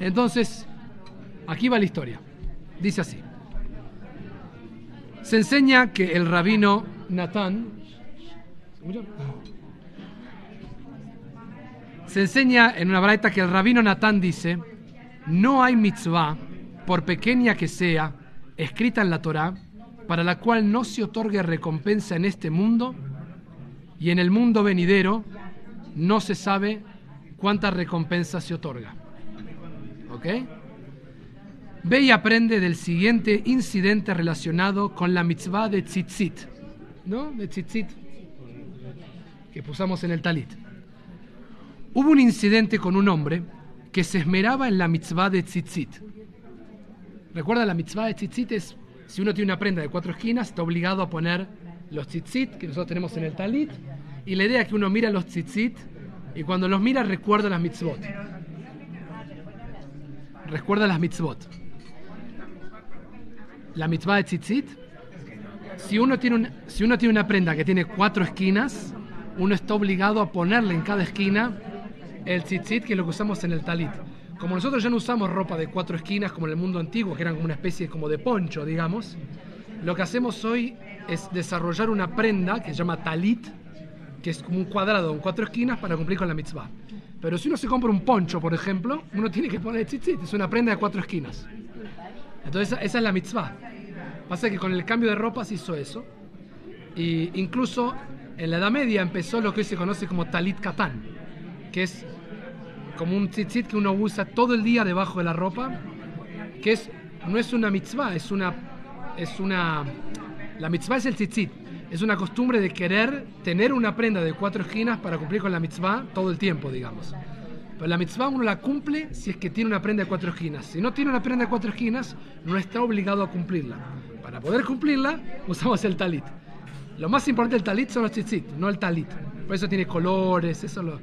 Entonces, aquí va la historia. Dice así. Se enseña que el rabino Natán, se enseña en una braita que el rabino Natán dice, no hay mitzvah, por pequeña que sea, escrita en la Torá, para la cual no se otorgue recompensa en este mundo y en el mundo venidero no se sabe cuánta recompensa se otorga. ¿Ok? Ve y aprende del siguiente incidente relacionado con la mitzvah de tzitzit, ¿no? De tzitzit, que pusamos en el talit. Hubo un incidente con un hombre que se esmeraba en la mitzvah de tzitzit. Recuerda, la mitzvah de tzitzit es, si uno tiene una prenda de cuatro esquinas, está obligado a poner los tzitzit que nosotros tenemos en el talit, y la idea es que uno mira los tzitzit y cuando los mira recuerda las mitzvot. Recuerda las mitzvot la mitzvah de tzitzit, si uno, tiene si uno tiene una prenda que tiene cuatro esquinas, uno está obligado a ponerle en cada esquina el tzitzit, que es lo que usamos en el talit. Como nosotros ya no usamos ropa de cuatro esquinas como en el mundo antiguo, que eran como una especie como de poncho, digamos, lo que hacemos hoy es desarrollar una prenda que se llama talit, que es como un cuadrado con cuatro esquinas para cumplir con la mitzvah. Pero si uno se compra un poncho, por ejemplo, uno tiene que poner tzitzit, es una prenda de cuatro esquinas. Entonces esa, es la mitzvah. Pasa que con el cambio de ropa se hizo eso. Y incluso en la Edad Media empezó lo que hoy se conoce como talit katán, que es como un tzitzit que uno usa todo el día debajo de la ropa, que es no es una mitzvah, es una es una la mitzvah es el tzitzit, es una costumbre de querer tener una prenda de cuatro esquinas para cumplir con la mitzvah todo el tiempo, digamos. Pero la mitzvah uno la cumple si es que tiene una prenda de cuatro esquinas. Si no tiene una prenda de cuatro esquinas, no está obligado a cumplirla. Para poder cumplirla, usamos el talit. Lo más importante del talit son los tzitzit, no el talit. Por eso tiene colores, eso lo...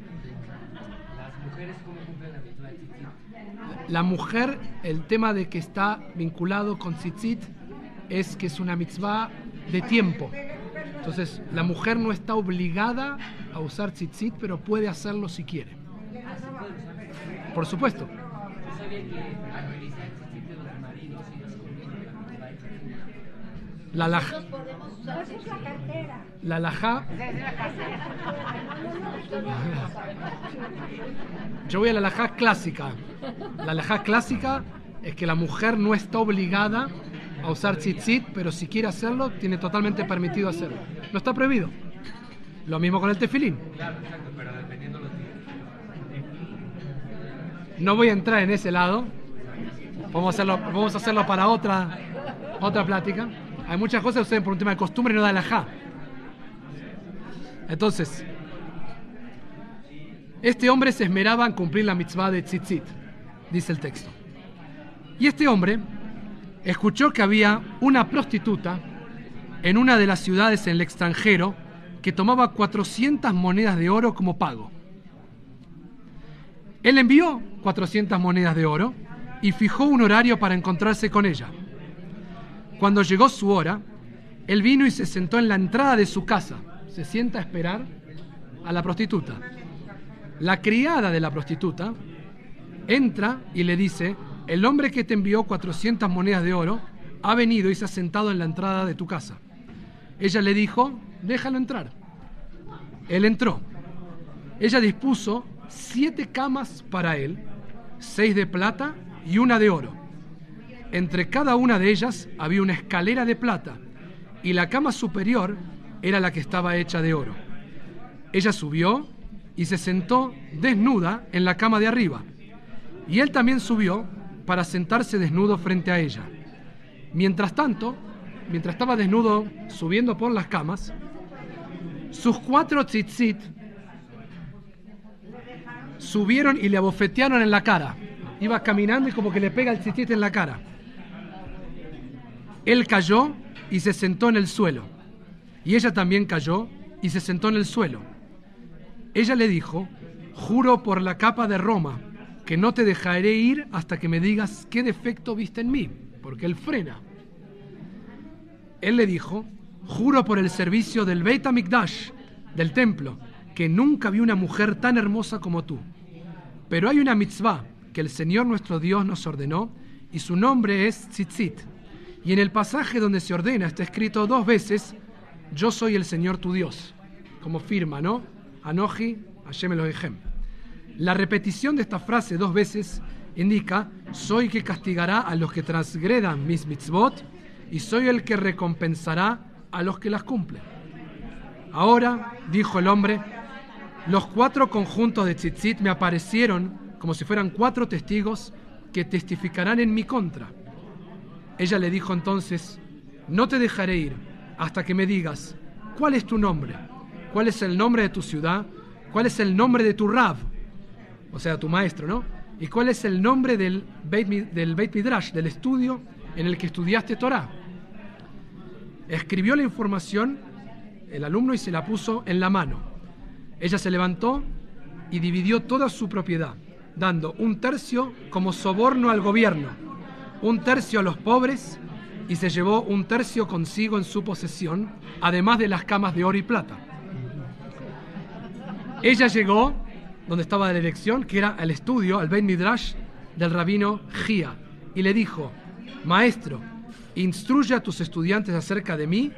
¿Las mujeres cómo cumplen la mitzvah de tzitzit? La mujer, el tema de que está vinculado con tzitzit es que es una mitzvah de tiempo. Entonces, la mujer no está obligada a usar tzitzit, pero puede hacerlo si quiere. Por supuesto. La laja. La laja. Yo voy a la laja clásica. La laja clásica es que la mujer no está obligada a usar tzitzit, pero si quiere hacerlo, tiene totalmente permitido hacerlo. No está prohibido. Lo mismo con el tefilín. No voy a entrar en ese lado. Vamos a hacerlo, para otra, otra plática. Hay muchas cosas que ustedes por un tema de costumbre no da la ja. Entonces, este hombre se esmeraba en cumplir la mitzvah de tzitzit, dice el texto. Y este hombre escuchó que había una prostituta en una de las ciudades en el extranjero que tomaba 400 monedas de oro como pago. Él envió 400 monedas de oro y fijó un horario para encontrarse con ella. Cuando llegó su hora, él vino y se sentó en la entrada de su casa. Se sienta a esperar a la prostituta. La criada de la prostituta entra y le dice, el hombre que te envió 400 monedas de oro ha venido y se ha sentado en la entrada de tu casa. Ella le dijo, déjalo entrar. Él entró. Ella dispuso siete camas para él, seis de plata y una de oro. Entre cada una de ellas había una escalera de plata y la cama superior era la que estaba hecha de oro. Ella subió y se sentó desnuda en la cama de arriba. Y él también subió para sentarse desnudo frente a ella. Mientras tanto, mientras estaba desnudo subiendo por las camas, sus cuatro tzitzit subieron y le abofetearon en la cara. Iba caminando y como que le pega el tzitzit en la cara. Él cayó y se sentó en el suelo. Y ella también cayó y se sentó en el suelo. Ella le dijo, juro por la capa de Roma que no te dejaré ir hasta que me digas qué defecto viste en mí, porque él frena. Él le dijo, juro por el servicio del Beit HaMikdash, del templo, que nunca vi una mujer tan hermosa como tú. Pero hay una mitzvah que el Señor nuestro Dios nos ordenó, y su nombre es Tzitzit. Y en el pasaje donde se ordena está escrito dos veces, yo soy el Señor tu Dios, como firma, ¿no? Anoji, Hashem Elohim. La repetición de esta frase dos veces indica, soy que castigará a los que transgredan mis mitzvot y soy el que recompensará a los que las cumplen. Ahora, dijo el hombre, los cuatro conjuntos de tzitzit me aparecieron como si fueran cuatro testigos que testificarán en mi contra. Ella le dijo entonces, no te dejaré ir hasta que me digas, ¿cuál es tu nombre? ¿Cuál es el nombre de tu ciudad? ¿Cuál es el nombre de tu Rav? O sea, tu maestro, ¿no? ¿Y cuál es el nombre del Beit, del Beit Midrash, del estudio en el que estudiaste Torah? Escribió la información el alumno y se la puso en la mano. Ella se levantó y dividió toda su propiedad, dando un tercio como soborno al gobierno, un tercio a los pobres y se llevó un tercio consigo en su posesión, además de las camas de oro y plata. Ella llegó donde estaba la elección, que era al estudio, al Ben Midrash del rabino Gia, y le dijo, Maestro, instruye a tus estudiantes acerca de mí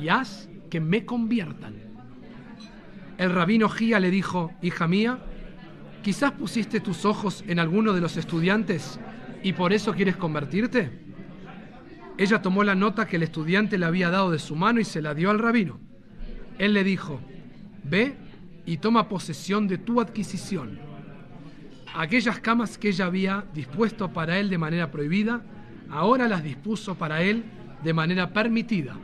y haz que me conviertan. El rabino Gia le dijo, Hija mía, quizás pusiste tus ojos en alguno de los estudiantes y por eso quieres convertirte. Ella tomó la nota que el estudiante le había dado de su mano y se la dio al rabino. Él le dijo, ve y toma posesión de tu adquisición. Aquellas camas que ella había dispuesto para él de manera prohibida, ahora las dispuso para él de manera permitida.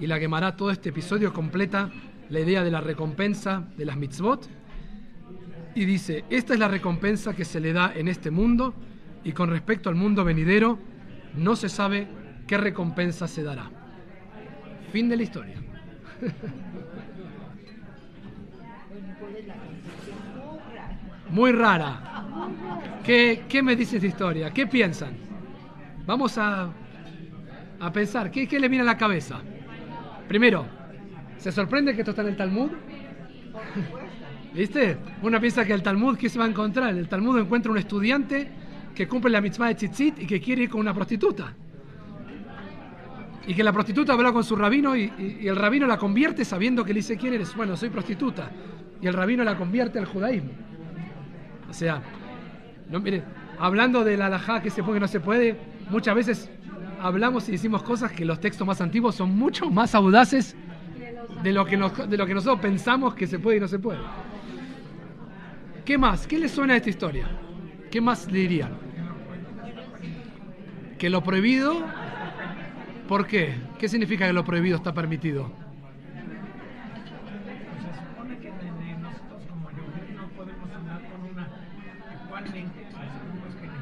Y la quemará todo este episodio completa la idea de la recompensa de las mitzvot. Y dice, esta es la recompensa que se le da en este mundo y con respecto al mundo venidero, no se sabe qué recompensa se dará. Fin de la historia. Muy rara. ¿Qué, ¿Qué, me dice esta historia? ¿Qué piensan? Vamos a, a pensar. ¿Qué, ¿Qué le viene a la cabeza? Primero, ¿se sorprende que esto está en el Talmud? ¿Viste? Una piensa que el Talmud, ¿qué se va a encontrar? El Talmud encuentra un estudiante que cumple la mitzvah de tzitzit y que quiere ir con una prostituta. Y que la prostituta habla con su rabino y, el rabino la convierte sabiendo que le dice quién eres. Bueno, soy prostituta. Y el rabino la convierte al judaísmo. O sea, no, mire, hablando de la halajá que se puede y no se puede, muchas veces hablamos y decimos cosas que los textos más antiguos son mucho más audaces de lo que, de lo que nosotros pensamos que se puede y no se puede. ¿Qué más? ¿Qué le suena a esta historia? ¿Qué más le dirían? que lo prohibido, ¿por qué? ¿Qué significa que lo prohibido está permitido? Se supone que nosotros como Yehudi no podemos andar con una igualmente, sabemos que la,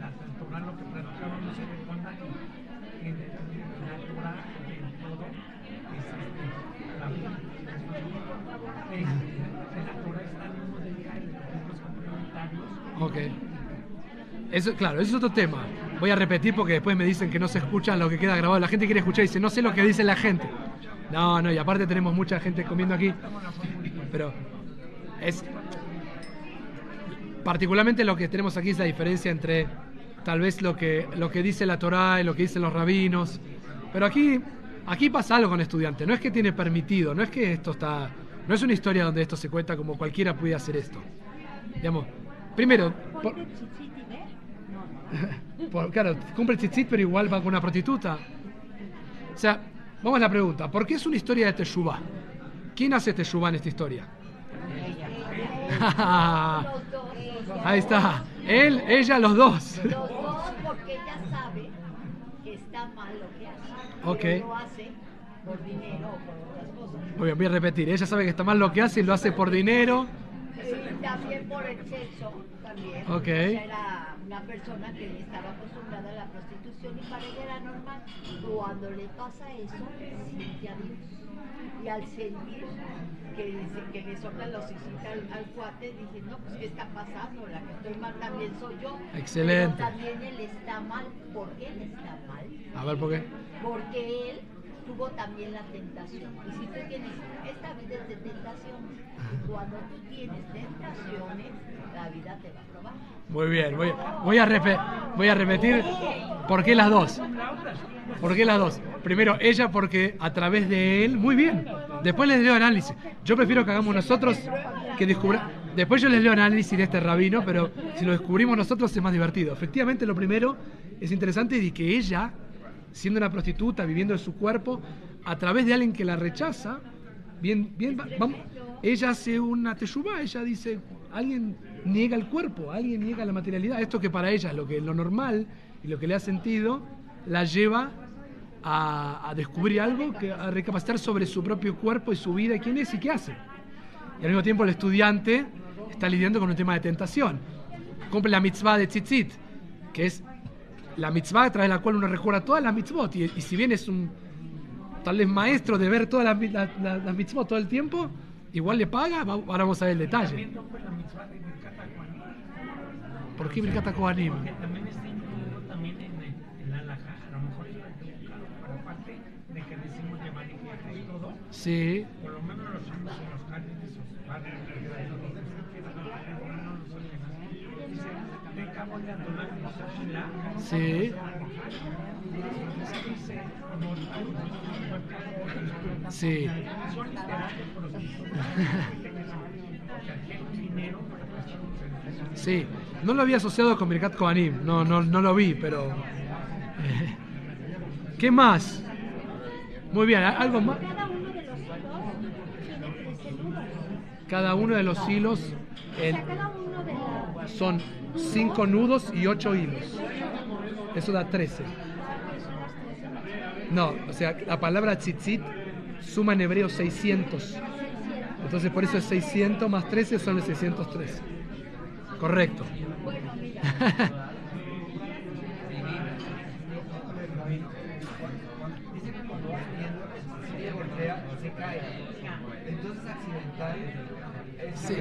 la Torah lo que platicaba no se recuerda en la Torah en todo es este, la vida. En la Torah está el mismo de Israel, los libros complementarios. Ok. Claro, eso es otro tema. Voy a repetir porque después me dicen que no se escucha lo que queda grabado. La gente quiere escuchar y dice, no sé lo que dice la gente. No, no, y aparte tenemos mucha gente comiendo aquí. Pero es. Particularmente lo que tenemos aquí es la diferencia entre tal vez lo que, lo que dice la Torá y lo que dicen los rabinos. Pero aquí, aquí pasa algo con estudiantes. No es que tiene permitido, no es que esto está. No es una historia donde esto se cuenta como cualquiera puede hacer esto. Digamos, primero. claro, cumple el tzitzit, pero igual va con una prostituta. O sea, vamos a la pregunta: ¿por qué es una historia de Teshuvah? ¿Quién hace Teshuvah en esta historia? Ahí está. Él, ella, los dos. Los dos porque ella sabe que está mal lo que hace. Ok. Lo hace por dinero o por otras cosas. Muy bien, voy a repetir. Ella sabe que está mal lo que hace y lo hace por dinero. Y también por el sexo. También. Ok. Era una persona que estaba acostumbrada a la prostitución y para ella era normal. Cuando le pasa eso, siente a Dios. Y al sentir que, que le soplan los hijos al, al, cuate, dice, no, pues ¿qué está pasando? La que estoy mal también soy yo. Excelente. Pero también él está mal. ¿Por qué él está mal? A ver, ¿por qué? Porque él tuvo también la tentación. Y si tú tienes, esta vida es de tentaciones. Cuando tú tienes tentaciones, la vida te va a probar. Muy bien, voy, a, voy a repetir por qué las dos. ¿Por qué las dos? Primero, ella porque a través de él, muy bien. Después les leo análisis. Yo prefiero que hagamos nosotros que descubra. Después yo les leo análisis de este rabino, pero si lo descubrimos nosotros es más divertido. Efectivamente, lo primero es interesante de que ella, siendo una prostituta, viviendo en su cuerpo, a través de alguien que la rechaza, bien, bien, va- vamos, ella hace una teshuvá, ella dice, alguien niega el cuerpo, alguien niega la materialidad. Esto que para ella es lo que lo normal y lo que le ha sentido, la lleva a, descubrir algo, que, a recapacitar sobre su propio cuerpo y su vida, quién es y qué hace. Y al mismo tiempo el estudiante está lidiando con un tema de tentación. Cumple la mitzvah de tzitzit, que es la mitzvah a través de la cual uno recuerda todas las mitzvot. Y, y si bien es un tal vez maestro de ver todas las, la- la- las mitzvot todo el tiempo, igual le paga, Va- ahora vamos a ver el detalle. ¿Por qué Birkat Kohanim? que también está incluido también en, el- en la halajá. A lo mejor es equivocado, pero aparte de que decimos llevar y todo, Sí, por lo menos los hombres y los padres de sus padres, no lo son Dice, de cabo de Adonai Moshe sí, sí. Sí, no lo había asociado con Birkat Kohanim, no, no, no lo vi, pero... eh, ¿Qué más? Muy bien, ¿algo más? Cada uno de los hilos tiene 13 nudos. Cada uno de los hilos O el- sea, cada uno de los... son 5 nudos y 8 hilos. Eso da 13. No, o sea, la palabra tzitzit suma en hebreo 600. Entonces por eso es 600 más 13 son el 613. Correcto. Sí,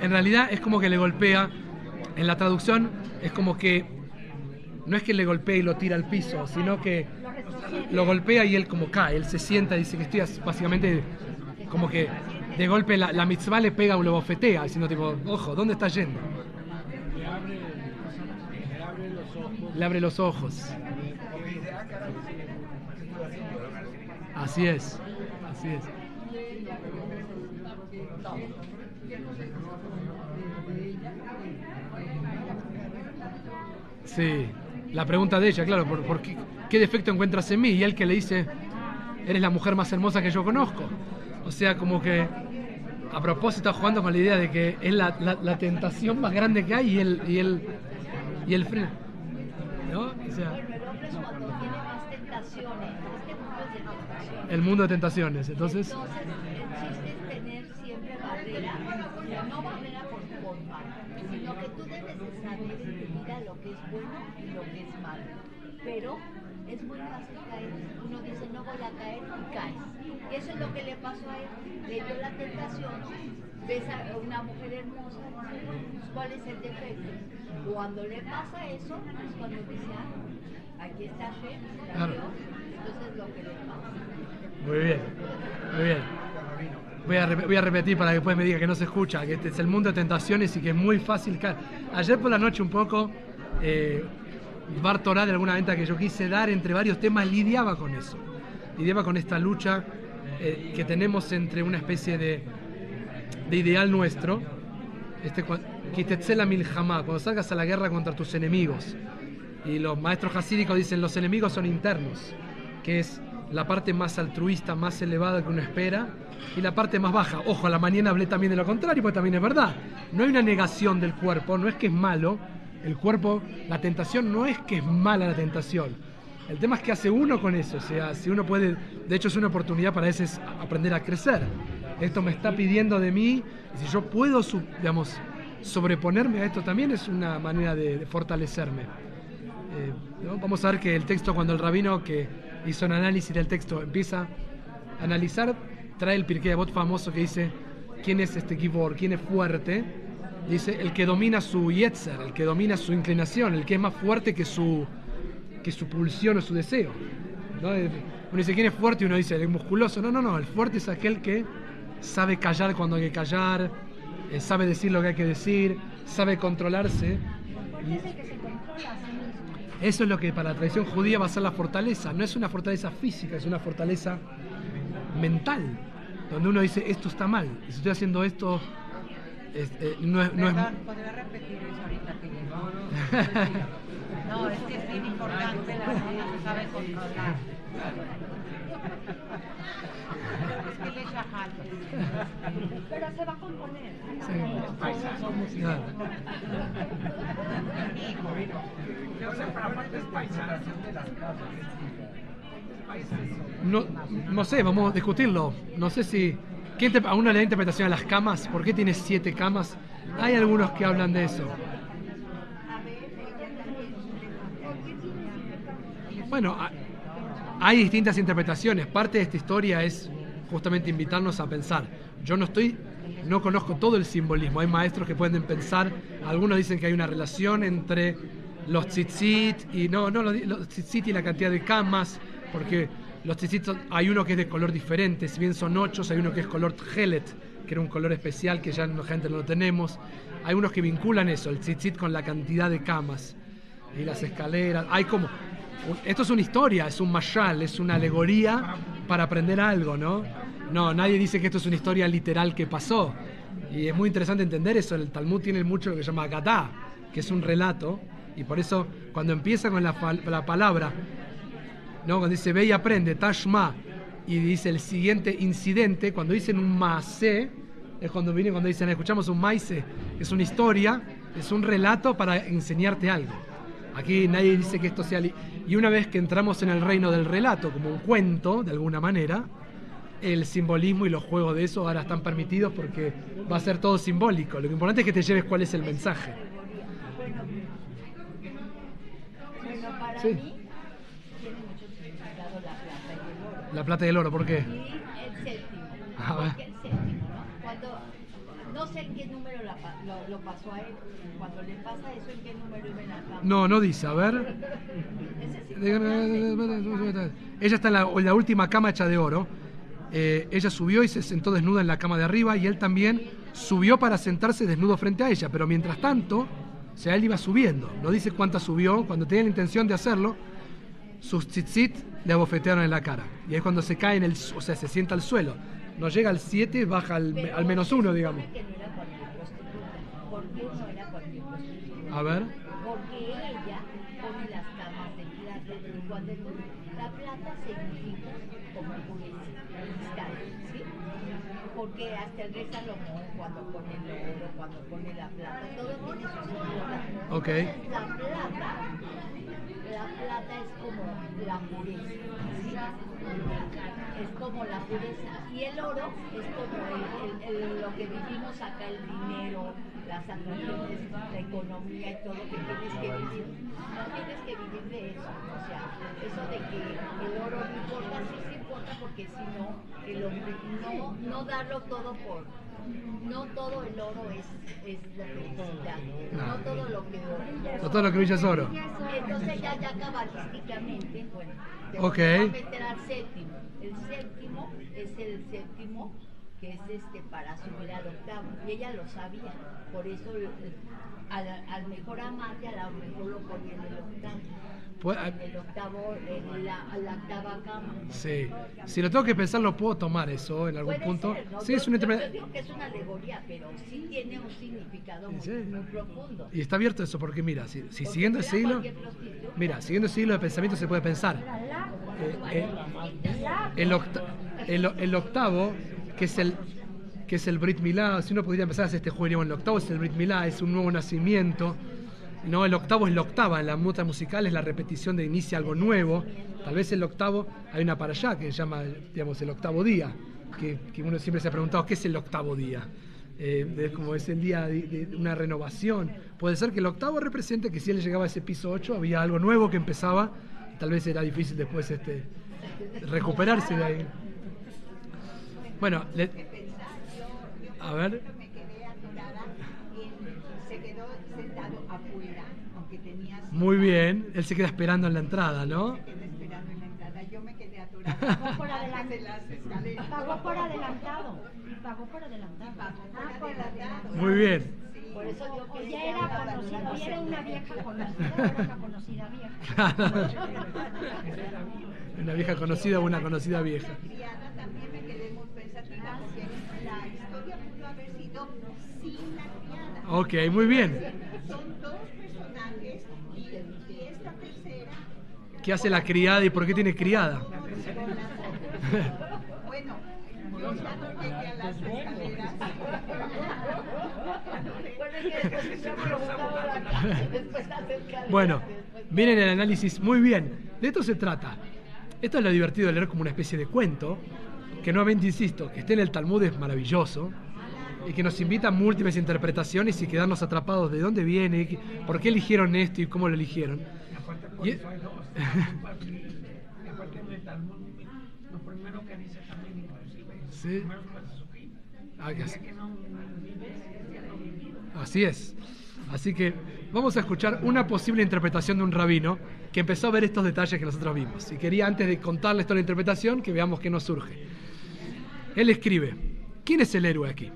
en realidad es como que le golpea, en la traducción es como que no es que le golpea y lo tira al piso, sino que lo golpea y él como cae, él se sienta y dice que estoy básicamente como que de golpe la, la mitzvah le pega o lo bofetea, diciendo tipo, ojo, ¿dónde está yendo? Le abre los ojos. Así es, así es. Sí, la pregunta de ella, claro, ¿por, qué, defecto encuentras en mí? Y él que le dice, eres la mujer más hermosa que yo conozco. O sea, como que a propósito está jugando con la idea de que es la, la- la tentación más grande que hay y él, y él, y él frena. ¿No? O sea, el mundo de tentaciones. el. Entonces, el no barrera por tu forma, sino que tú debes de saber que es bueno y lo que es malo. Pero es muy fácil caer. Uno dice, no voy a caer y caes. Y eso es lo que le pasó a él. Le dio la tentación, ves a una mujer hermosa, "Pues, ¿cuál es el defecto? Cuando le pasa eso, es cuando dice, ah, aquí está Claro. Dios, entonces es lo que le pasa. muy bien, muy bien. Voy a, voy a repetir para que después me diga que no se escucha, que este es el mundo de tentaciones y que es muy fácil caer. Ayer por la noche un poco, eh, Bar Torah, de alguna venta que yo quise dar entre varios temas, lidiaba con eso. Lidiaba con esta lucha eh, que tenemos entre una especie de, de ideal nuestro, este, Kitetzela Milhamá, cuando salgas a la guerra contra tus enemigos. Y los maestros hasídicos dicen los enemigos son internos, que es la parte más altruista, más elevada que uno espera, y la parte más baja. Ojo, a la mañana hablé también de lo contrario, porque también es verdad. No hay una negación del cuerpo, no es que es malo. El cuerpo, la tentación no es que es mala la tentación. El tema es que hace uno con eso. O sea, si uno puede, de hecho es una oportunidad para veces aprender a crecer. Esto me está pidiendo de mí, y si yo puedo, digamos, sobreponerme a esto también es una manera de, de fortalecerme. Eh, ¿no? Vamos a ver que el texto, cuando el rabino que hizo un análisis del texto empieza a analizar, trae el Pirkei Avot famoso que dice, ¿quién es este Gibor? ¿Quién es fuerte? Dice, el que domina su yetzer, el que domina su inclinación, el que es más fuerte que su, que su pulsión o su deseo. ¿no? Uno dice, ¿quién es fuerte? Y uno dice, el musculoso. No, no, no, el fuerte es aquel que sabe callar cuando hay que callar, eh, sabe decir lo que hay que decir, sabe controlarse. Eso es lo que para la tradición judía va a ser la fortaleza. No es una fortaleza física, es una fortaleza mental. Donde uno dice, esto está mal. Y si estoy haciendo esto, es- eh, no, es, no es- Perdón, ¿podría repetir eso ahorita que llegó? No, es que es bien importante, la niña se sabe controlar. Es que le echa. Pero se va a componer. Sí. Claro. Yo sé, pero aparte es paisano. No, no sé, vamos a discutirlo. No sé si. ¿Qué a uno le da interpretación a las camas. ¿Por qué tiene siete camas? Hay algunos que hablan de eso. Bueno, ha- hay distintas interpretaciones. Parte de esta historia es justamente invitarnos a pensar. Yo no estoy, no conozco todo el simbolismo. Hay maestros que pueden pensar. Algunos dicen que hay una relación entre los tzitzit y no, no, los tzitzit y la cantidad de camas, porque los son- hay uno que es de color diferente. Si bien son ocho, hay uno que es color tjelet, que era un color especial que ya no, gente no lo tenemos. Hay unos que vinculan eso, el tzitzit con la cantidad de camas y las escaleras. Hay como. Esto es una historia, es un mashal, es una alegoría para aprender algo, ¿no? No, nadie dice que esto es una historia literal que pasó. Y es muy interesante entender eso. El Talmud tiene mucho lo que se llama Gatá, que es un relato. Y por eso, cuando empieza con la, la palabra, ¿no? cuando dice ve y aprende, Tashma, y dice el siguiente incidente, cuando dicen un maase, es cuando viene cuando dicen escuchamos un maise, es una historia, es un relato para enseñarte algo. Aquí nadie dice que esto sea... Y una vez que entramos en el reino del relato, como un cuento, de alguna manera, el simbolismo y los juegos de eso ahora están permitidos porque va a ser todo simbólico. Lo importante es que te lleves cuál es el mensaje. Bueno, para Sí. mí tiene mucho significado la plata y el oro. La plata y el oro, ¿por qué? Y el séptimo. A ver. ¿Por qué el séptimo, no? Cuando, no sé en qué número la lo, lo pasó a él. Cuando le pasa eso, ¿en qué número iba en la cama? No, no dice, a ver. Ella está en la, en la última cama hecha de oro. Eh, ella subió y se sentó desnuda en la cama de arriba y él también subió para sentarse desnudo frente a ella. Pero mientras tanto, o sea, él iba subiendo. No dice cuánta subió. Cuando tenía la intención de hacerlo, sus tzitzit le abofetearon en la cara. Y es cuando se cae en el, o sea, se sienta al suelo. No llega al 7, baja al, Pero al menos se uno, supone digamos. que no era. ¿Por qué no era? A ver. Porque ella pone las camas de plata y cuando la plata significa como pureza, ¿sí? Porque hasta el rey Salomón cuando pone el oro, cuando pone la plata, todo tiene su significado. Ok. Entonces, La plata, la plata es como la pureza. Es como la pureza y el oro es como lo que vivimos acá, el dinero, las atracciones, la economía y todo que tienes que vivir. No tienes que vivir de eso. O sea, eso de que el oro no importa, importa porque si no, el hombre no, no darlo todo por. No todo el oro es, es que necesita. No todo lo que No todo lo que brilla es oro. entonces ya, ya cabalísticamente, bueno, te Ok. voy a meter al séptimo. El séptimo es el séptimo que es este para subir al octavo. Y ella lo sabía. Por eso el- al, al mejor amante a lo mejor lo ponía en el octavo. Pues, ah, el octavo, en la, la octava cama. Sí. Si lo tengo que pensar, lo puedo tomar eso en algún Puede punto. ser, ¿no? Sí, Yo- es una yo- digo que es una alegoría, pero sí tiene un significado muy, Sí. muy profundo. Y está abierto eso, porque mira, si, si Porque siguiendo el fuera siglo, cualquier prostituta. mira, siguiendo el siglo de pensamiento se puede pensar. Eh, eh, el, octa- el, el octavo, que es el que es el Brit Milá, si uno podría empezar a hacer este juego, el octavo es el Brit Milá, es un nuevo nacimiento. No, el octavo es la octava, en la nota musical es la repetición de inicia algo nuevo. Tal vez el octavo, hay una para allá que se llama, digamos, el octavo día, que, uno siempre se ha preguntado, ¿qué es el octavo día? Eh, como es el día de, una renovación. Puede ser que el octavo represente que si él llegaba a ese piso 8 había algo nuevo que empezaba, tal vez era difícil después este, recuperarse de ahí. Bueno, a ver, me quedé atorada y se quedó sentado afuera, aunque tenía muy bien, él se queda esperando en la entrada, ¿no? quedé esperando en la entrada. Yo me Pagó por adelantado. Pagó por adelantado. Pagó por adelantado. Ah, por adelantado. Muy bien. Por eso digo que O ya ella era conocida, ya era una vieja conocida, era una conocida vieja. Una vieja conocida o una conocida vieja. criada también me quedé muy pensativa porque la historia pudo haber sido sin la criada. Ok, muy bien. Son dos personajes y, y esta tercera, ¿Qué hace la criada y por qué tiene criada? bueno, yo ya no llegué a las escaleras. Miren el análisis muy bien. De esto se trata. Esto es lo divertido de leer como una especie de cuento, que nuevamente insisto, que esté en el Talmud es maravilloso, y que nos invita a múltiples interpretaciones y quedarnos atrapados de dónde viene, por qué eligieron esto y cómo lo eligieron. Y lo primero que dice también inclusive Sí. Así es. Así que vamos a escuchar una posible interpretación de un rabino que empezó a ver estos detalles que nosotros vimos. Y quería, antes de contarles toda la interpretación, que veamos qué nos surge. Él escribe, ¿quién es el héroe aquí?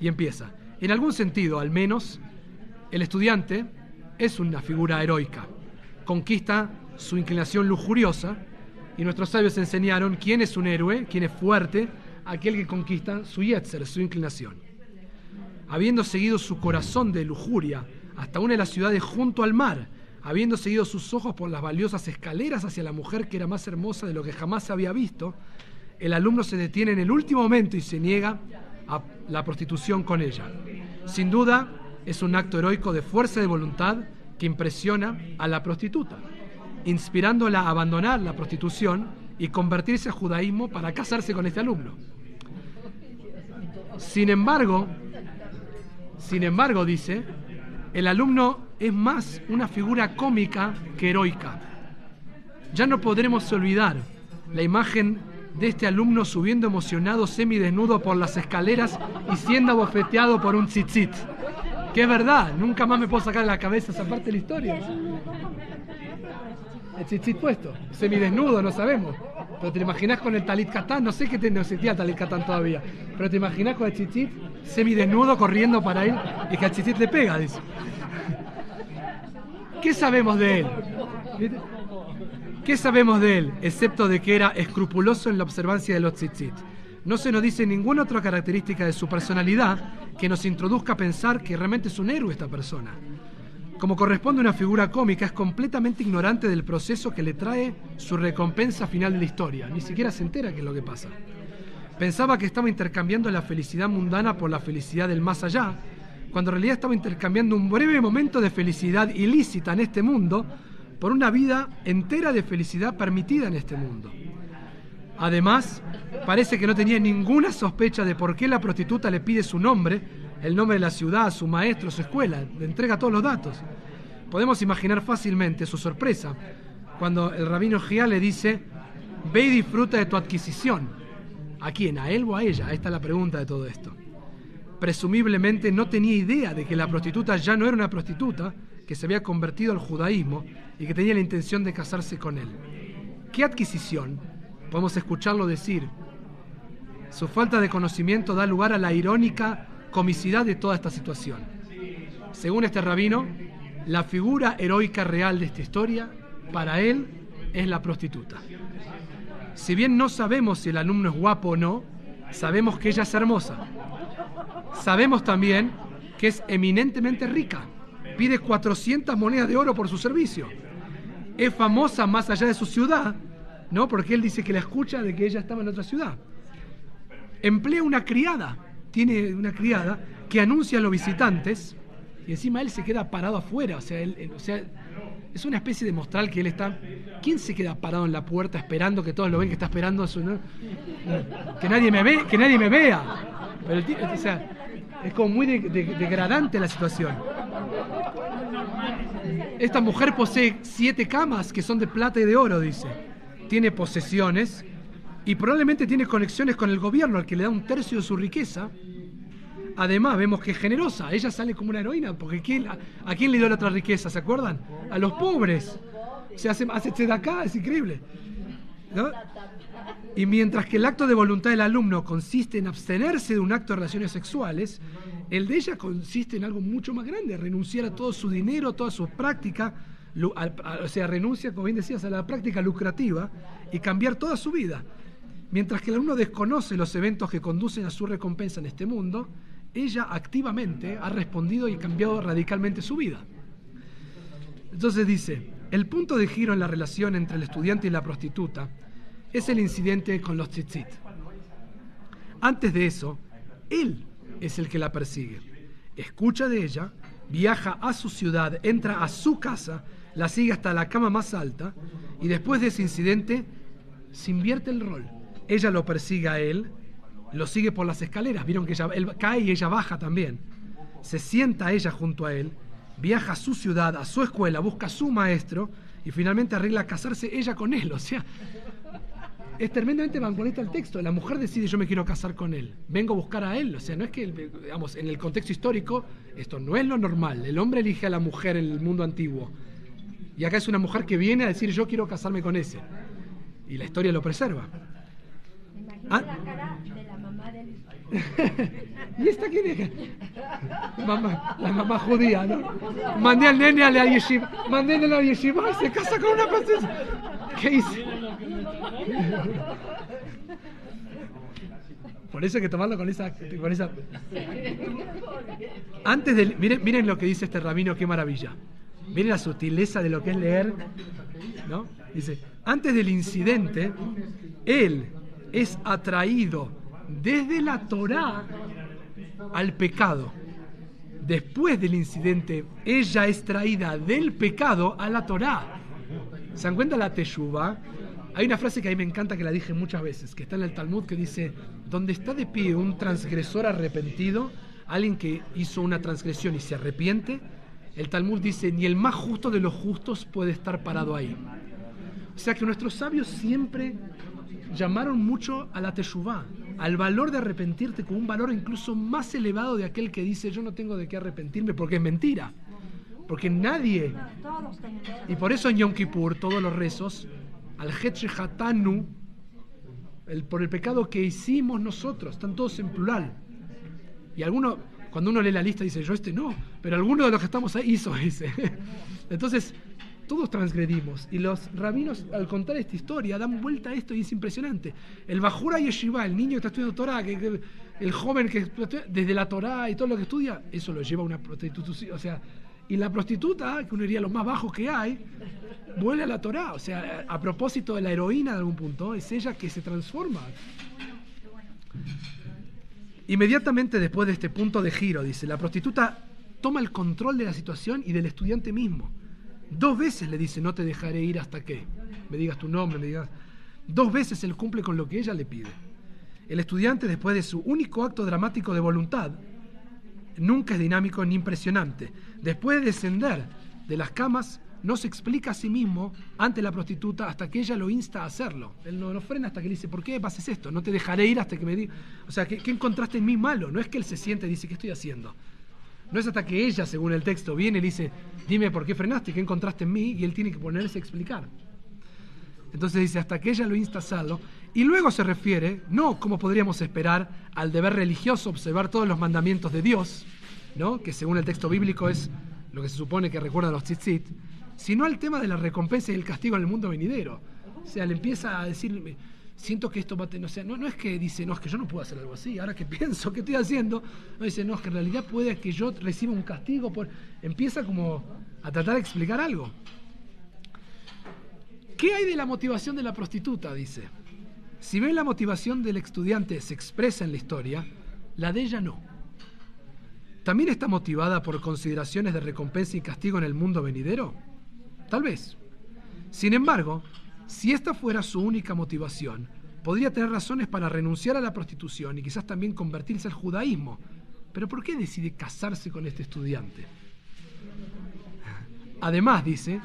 Y empieza, en algún sentido, al menos, el estudiante es una figura heroica. Conquista su inclinación lujuriosa y nuestros sabios enseñaron quién es un héroe, quién es fuerte, aquel que conquista su yetzer, su inclinación habiendo seguido su corazón de lujuria hasta una de las ciudades junto al mar, habiendo seguido sus ojos por las valiosas escaleras hacia la mujer que era más hermosa de lo que jamás se había visto, el alumno se detiene en el último momento y se niega a la prostitución con ella. Sin duda, es un acto heroico de fuerza de voluntad que impresiona a la prostituta, inspirándola a abandonar la prostitución y convertirse a judaísmo para casarse con este alumno. Sin embargo, sin embargo, dice, el alumno es más una figura cómica que heroica. Ya no podremos olvidar la imagen de este alumno subiendo emocionado semidesnudo por las escaleras y siendo abofeteado por un tzitzit. Que es verdad, nunca más me puedo sacar de la cabeza esa parte de la historia. El El tzitzit puesto, semidesnudo, no sabemos. Pero te imaginas con el talit katán, no sé qué te no existía el talit katán todavía. Pero te imaginas con el tzitzit semidesnudo corriendo para él y que al tzitzit le pega, dice. ¿Qué sabemos de él? ¿Qué sabemos de él? Excepto de que era escrupuloso en la observancia de los tzitzit. No se nos dice ninguna otra característica de su personalidad que nos introduzca a pensar que realmente es un héroe esta persona. Como corresponde a una figura cómica, es completamente ignorante del proceso que le trae su recompensa final de la historia. Ni siquiera se entera qué es lo que pasa. Pensaba que estaba intercambiando la felicidad mundana por la felicidad del más allá, cuando en realidad estaba intercambiando un breve momento de felicidad ilícita en este mundo por una vida entera de felicidad permitida en este mundo. Además, parece que no tenía ninguna sospecha de por qué la prostituta le pide su nombre, el nombre de la ciudad, su maestro, su escuela, le entrega todos los datos. Podemos imaginar fácilmente su sorpresa cuando el rabino Gia le dice, ve y disfruta de tu adquisición. ¿A quién? ¿A él o a ella? Esta es la pregunta de todo esto. Presumiblemente no tenía idea de que la prostituta ya no era una prostituta, que se había convertido al judaísmo y que tenía la intención de casarse con él. ¿Qué adquisición? Podemos escucharlo decir. Su falta de conocimiento da lugar a la irónica comicidad de toda esta situación. Según este rabino, la figura heroica real de esta historia, para él, es la prostituta. Si bien no sabemos si el alumno es guapo o no, sabemos que ella es hermosa. Sabemos también que es eminentemente rica. Pide 400 monedas de oro por su servicio. Es famosa más allá de su ciudad, ¿no? Porque él dice que la escucha de que ella estaba en otra ciudad. Emplea una criada, tiene una criada que anuncia a los visitantes y encima él se queda parado afuera, o sea, él- es una especie de mostrar que él está. ¿Quién se queda parado en la puerta esperando que todos lo ven que está esperando a su no? que nadie me ve, que nadie me vea? Pero el es como muy de- degradante la situación. Esta mujer posee siete camas que son de plata y de oro, dice. Tiene posesiones y probablemente tiene conexiones con el gobierno al que le da un tercio de su riqueza. Además, vemos que es generosa. Ella sale como una heroína, porque ¿quién- a, quién le dio la otra riqueza? ¿Se acuerdan? A los pobres. Se hace, hace de acá, es increíble. ¿no? Y mientras que el acto de voluntad del alumno consiste en abstenerse de un acto de relaciones sexuales, el de ella consiste en algo mucho más grande, renunciar a todo su dinero, toda su práctica, o sea, renuncia, como bien decías, a la práctica lucrativa y cambiar toda su vida. Mientras que el alumno desconoce los eventos que conducen a su recompensa en este mundo, ella activamente ha respondido y cambiado radicalmente su vida. Entonces dice, el punto de giro en la relación entre el estudiante y la prostituta es el incidente con los tzitzit. Antes de eso, él es el que la persigue. Escucha de ella, viaja a su ciudad, entra a su casa, la sigue hasta la cama más alta y después de ese incidente se invierte el rol. Ella lo persigue a él, lo sigue por las escaleras, vieron que ella, él cae y ella baja también. Se sienta ella junto a él, viaja a su ciudad, a su escuela, busca a su maestro y finalmente arregla casarse ella con él. O sea, es tremendamente vanguardista el texto. La mujer decide yo me quiero casar con él. Vengo a buscar a él. O sea, no es que, digamos, en el contexto histórico, esto no es lo normal. El hombre elige a la mujer en el mundo antiguo. Y acá es una mujer que viene a decir yo quiero casarme con ese. Y la historia lo preserva. Ah. la cara de la mamá del... ¿Y esta quién es? Mamá, la mamá judía, ¿no? Mandé al nene a la yeshiva. Mandé a la yeshiva y se casa con una princesa. ¿Qué hice? Por eso hay que tomarlo con esa... Con esa... Antes de... Miren, miren lo que dice este rabino, qué maravilla. Miren la sutileza de lo que es leer. ¿no? Dice, antes del incidente, él es atraído desde la Torá al pecado. Después del incidente, ella es traída del pecado a la Torá. ¿Se dan cuenta la Teshuvah? Hay una frase que a mí me encanta que la dije muchas veces, que está en el Talmud, que dice, donde está de pie un transgresor arrepentido, alguien que hizo una transgresión y se arrepiente, el Talmud dice, ni el más justo de los justos puede estar parado ahí. O sea que nuestros sabios siempre llamaron mucho a la Teshuvah, al valor de arrepentirte como un valor incluso más elevado de aquel que dice yo no tengo de qué arrepentirme porque es mentira. Porque nadie, y por eso en Yom Kippur todos los rezos, al Hetre Hatanu, el, por el pecado que hicimos nosotros, están todos en plural. Y alguno, cuando uno lee la lista dice yo este no, pero alguno de los que estamos ahí hizo ese. Entonces, todos transgredimos. Y los rabinos, al contar esta historia, dan vuelta a esto y es impresionante. El Bajura Yeshiva, el niño que está estudiando Torah, que, el joven que desde la Torah y todo lo que estudia, eso lo lleva a una prostitución. O sea, y la prostituta, que uno diría lo más bajo que hay, vuelve a la Torah. O sea, a propósito de la heroína de algún punto, es ella que se transforma. Inmediatamente después de este punto de giro, dice, la prostituta toma el control de la situación y del estudiante mismo. Dos veces le dice, no te dejaré ir hasta que me digas tu nombre, me digas... Dos veces él cumple con lo que ella le pide. El estudiante, después de su único acto dramático de voluntad, nunca es dinámico ni impresionante. Después de descender de las camas, no se explica a sí mismo ante la prostituta hasta que ella lo insta a hacerlo. Él no lo frena hasta que le dice, ¿por qué haces esto? No te dejaré ir hasta que me digas... O sea, ¿qué, qué encontraste en mí malo? No es que él se siente y dice, ¿qué estoy haciendo? No es hasta que ella, según el texto, viene y dice, dime por qué frenaste, qué encontraste en mí, y él tiene que ponerse a explicar. Entonces dice, hasta que ella lo insta a hacerlo, y luego se refiere, no como podríamos esperar, al deber religioso observar todos los mandamientos de Dios, ¿no? que según el texto bíblico es lo que se supone que recuerdan los tzitzit, sino al tema de la recompensa y el castigo en el mundo venidero. O sea, le empieza a decir, siento que esto va a tener, no, no es que dice, no, es que yo no puedo hacer algo así, ahora que pienso que estoy haciendo, no dice, no, es que en realidad puede que yo reciba un castigo por... Empieza como a tratar de explicar algo. ¿Qué hay de la motivación de la prostituta? Dice. Si bien la motivación del estudiante se expresa en la historia, la de ella no. ¿También está motivada por consideraciones de recompensa y castigo en el mundo venidero? Tal vez. Sin embargo, si esta fuera su única motivación, podría tener razones para renunciar a la prostitución y quizás también convertirse al judaísmo. Pero ¿por qué decide casarse con este estudiante? Además, dice,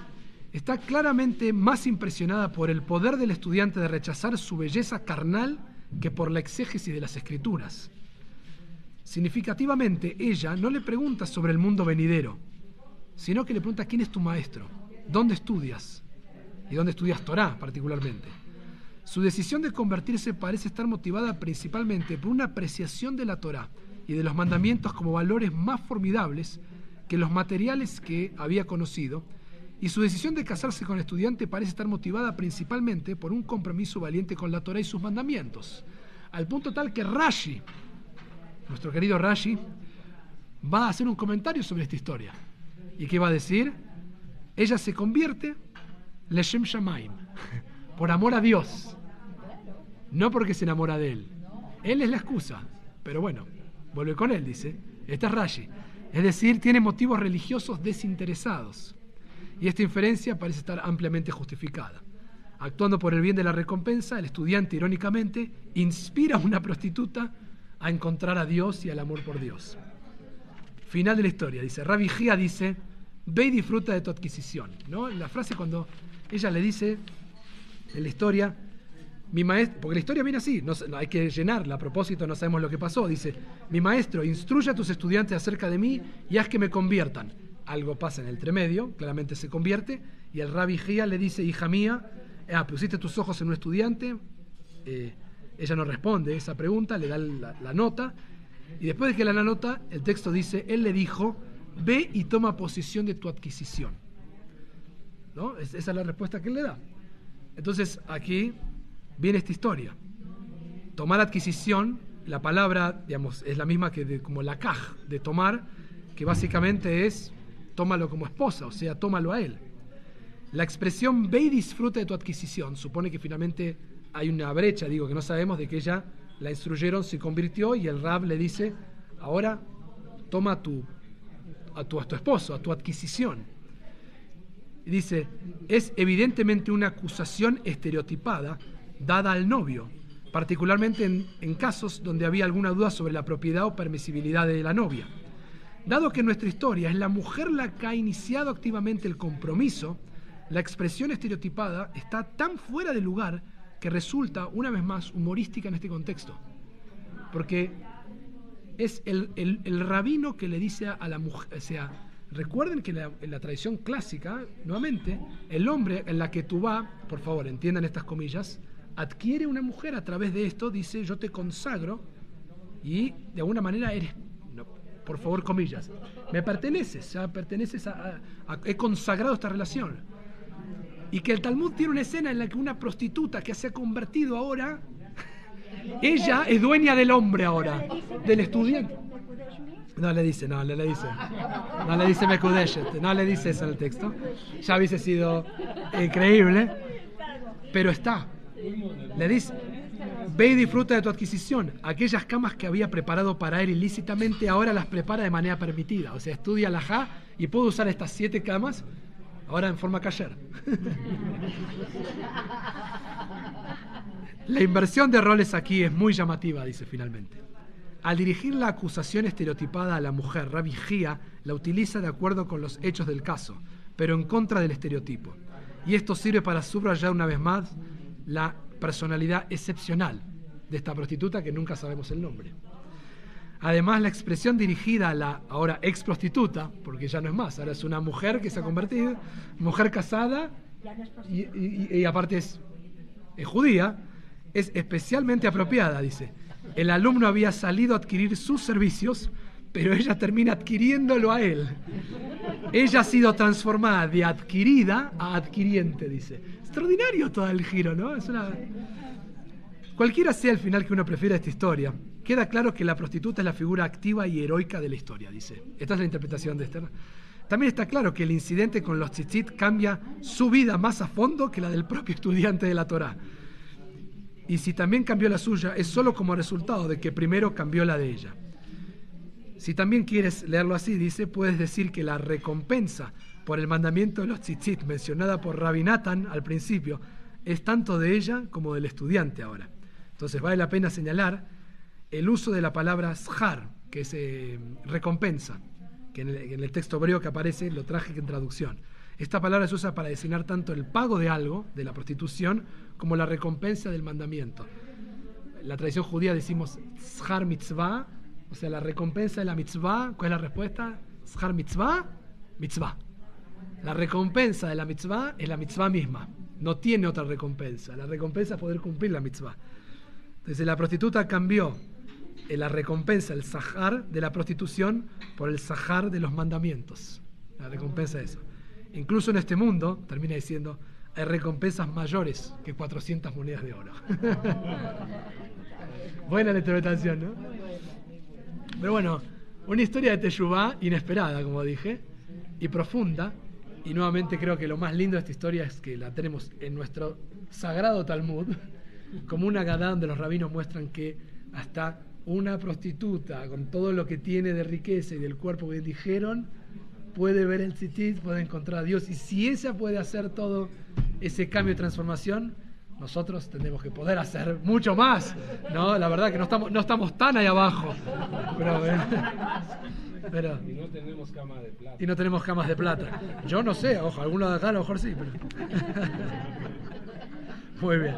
está claramente más impresionada por el poder del estudiante de rechazar su belleza carnal que por la exégesis de las escrituras. Significativamente, ella no le pregunta sobre el mundo venidero, sino que le pregunta quién es tu maestro, dónde estudias y dónde estudias Torah particularmente. Su decisión de convertirse parece estar motivada principalmente por una apreciación de la Torá y de los mandamientos como valores más formidables que los materiales que había conocido, y su decisión de casarse con el estudiante parece estar motivada principalmente por un compromiso valiente con la Torá y sus mandamientos, al punto tal que Rashi, nuestro querido Rashi, va a hacer un comentario sobre esta historia. ¿Y qué va a decir? Ella se convierte Leshem Shamaim, por amor a Dios, no porque se enamora de él. Él es la excusa, pero bueno, vuelve con él, dice. Esta es Rashi. Es decir, tiene motivos religiosos desinteresados. Y esta inferencia parece estar ampliamente justificada. Actuando por el bien de la recompensa, el estudiante, irónicamente, inspira a una prostituta a encontrar a Dios y al amor por Dios. Final de la historia, dice. Rabbi Gia dice, ve y disfruta de tu adquisición. ¿no? La frase cuando ella le dice en la historia, mi maestro, porque la historia viene así, no, hay que llenarla, a propósito no sabemos lo que pasó, dice, mi maestro, instruye a tus estudiantes acerca de mí y haz que me conviertan. Algo pasa en el tremedio, claramente se convierte, y el rabbi Gia le dice, hija mía, ah, pusiste tus ojos en un estudiante, eh, ella no responde esa pregunta, le da la, la nota, y después de que le da la nota, el texto dice, él le dijo, ve y toma posición de tu adquisición. ¿No? esa es la respuesta que él le da. Entonces aquí viene esta historia. Tomar adquisición, la palabra, digamos, es la misma que de, como la caj de tomar, que básicamente es tómalo como esposa, o sea, tómalo a él. La expresión ve y disfruta de tu adquisición supone que finalmente hay una brecha, digo, que no sabemos de que ella la instruyeron, se convirtió y el rab le dice, ahora toma tu, a, tu, esposo, a tu adquisición. Y dice, es evidentemente una acusación estereotipada dada al novio, particularmente en, en, casos donde había alguna duda sobre la propiedad o permisibilidad de la novia. Dado que en nuestra historia es la mujer la que ha iniciado activamente el compromiso, la expresión estereotipada está tan fuera de lugar que resulta, una vez más, humorística en este contexto. Porque es el, el, rabino que le dice a la mujer, o sea, recuerden que en la tradición clásica, nuevamente, el hombre en la que tú vas, por favor, entiendan estas comillas, adquiere una mujer a través de esto, dice, yo te consagro y de alguna manera eres, no, por favor, comillas, me perteneces, ya perteneces a, a, he consagrado esta relación. Y que el Talmud tiene una escena en la que una prostituta que se ha convertido ahora, ella es dueña del hombre ahora, del estudiante. No le dice, no, le, le dice. No le dice Mekudeshet, no le dice eso el texto. Ya hubiese sido increíble. Pero está. Le dice, ve y disfruta de tu adquisición. Aquellas camas que había preparado para él ilícitamente, ahora las prepara de manera permitida. O sea, estudia la Ja y puedo usar estas siete camas ahora en forma cayer. La inversión de roles aquí es muy llamativa, dice finalmente. Al dirigir la acusación estereotipada a la mujer, Rabbi Gia la utiliza de acuerdo con los hechos del caso, pero en contra del estereotipo. Y esto sirve para subrayar una vez más la personalidad excepcional de esta prostituta que nunca sabemos el nombre. Además, la expresión dirigida a la ahora ex prostituta, porque ya no es más, ahora es una mujer que se ha convertido, mujer casada y, y, aparte es judía, es especialmente apropiada, dice. El alumno había salido a adquirir sus servicios, pero ella termina adquiriéndolo a él. Ella ha sido transformada de adquirida a adquiriente, dice. Extraordinario todo el giro, ¿no? Es una... Cualquiera sea el final que uno prefiera esta historia, queda claro que la prostituta es la figura activa y heroica de la historia, dice. Esta es la interpretación de Esther. También está claro que el incidente con los tzitzit cambia su vida más a fondo que la del propio estudiante de la Torá. Y si también cambió la suya, es solo como resultado de que primero cambió la de ella. Si también quieres leerlo así, dice, puedes decir que la recompensa por el mandamiento de los tzitzit mencionada por Rabbi Nathan al principio es tanto de ella como del estudiante ahora. Entonces vale la pena señalar el uso de la palabra shar, que es eh, recompensa, que en el, texto hebreo que aparece lo traje en traducción. Esta palabra se usa para designar tanto el pago de algo, de la prostitución, como la recompensa del mandamiento. En la tradición judía decimos shar mitzvah, o sea, la recompensa de la mitzvah. ¿Cuál es la respuesta? Shar mitzvah, mitzvah. La recompensa de la mitzvah es la mitzvah misma. no tiene otra recompensa. La recompensa es poder cumplir la mitzvah. Entonces la prostituta cambió eh, la recompensa, el sahar de la prostitución por el sahar de los mandamientos. La recompensa es eso. Incluso en este mundo, termina diciendo, hay recompensas mayores que 400 monedas de oro. Buena la interpretación, ¿no? Pero bueno, una historia de Teshuvah inesperada, como dije, y profunda. Y nuevamente creo que lo más lindo de esta historia es que la tenemos en nuestro sagrado Talmud, como una gadá donde los rabinos muestran que hasta una prostituta, con todo lo que tiene de riqueza y del cuerpo que dijeron, puede ver el tzitzit, puede encontrar a Dios. Y si ella puede hacer todo ese cambio y transformación, nosotros tenemos que poder hacer mucho más. ¿no? La verdad que no estamos, no estamos tan ahí abajo. Pero, eh, pero- Y no tenemos cama de plata. y no tenemos camas de plata. Yo no sé, ojo, alguno de acá a lo mejor sí, pero... Muy bien.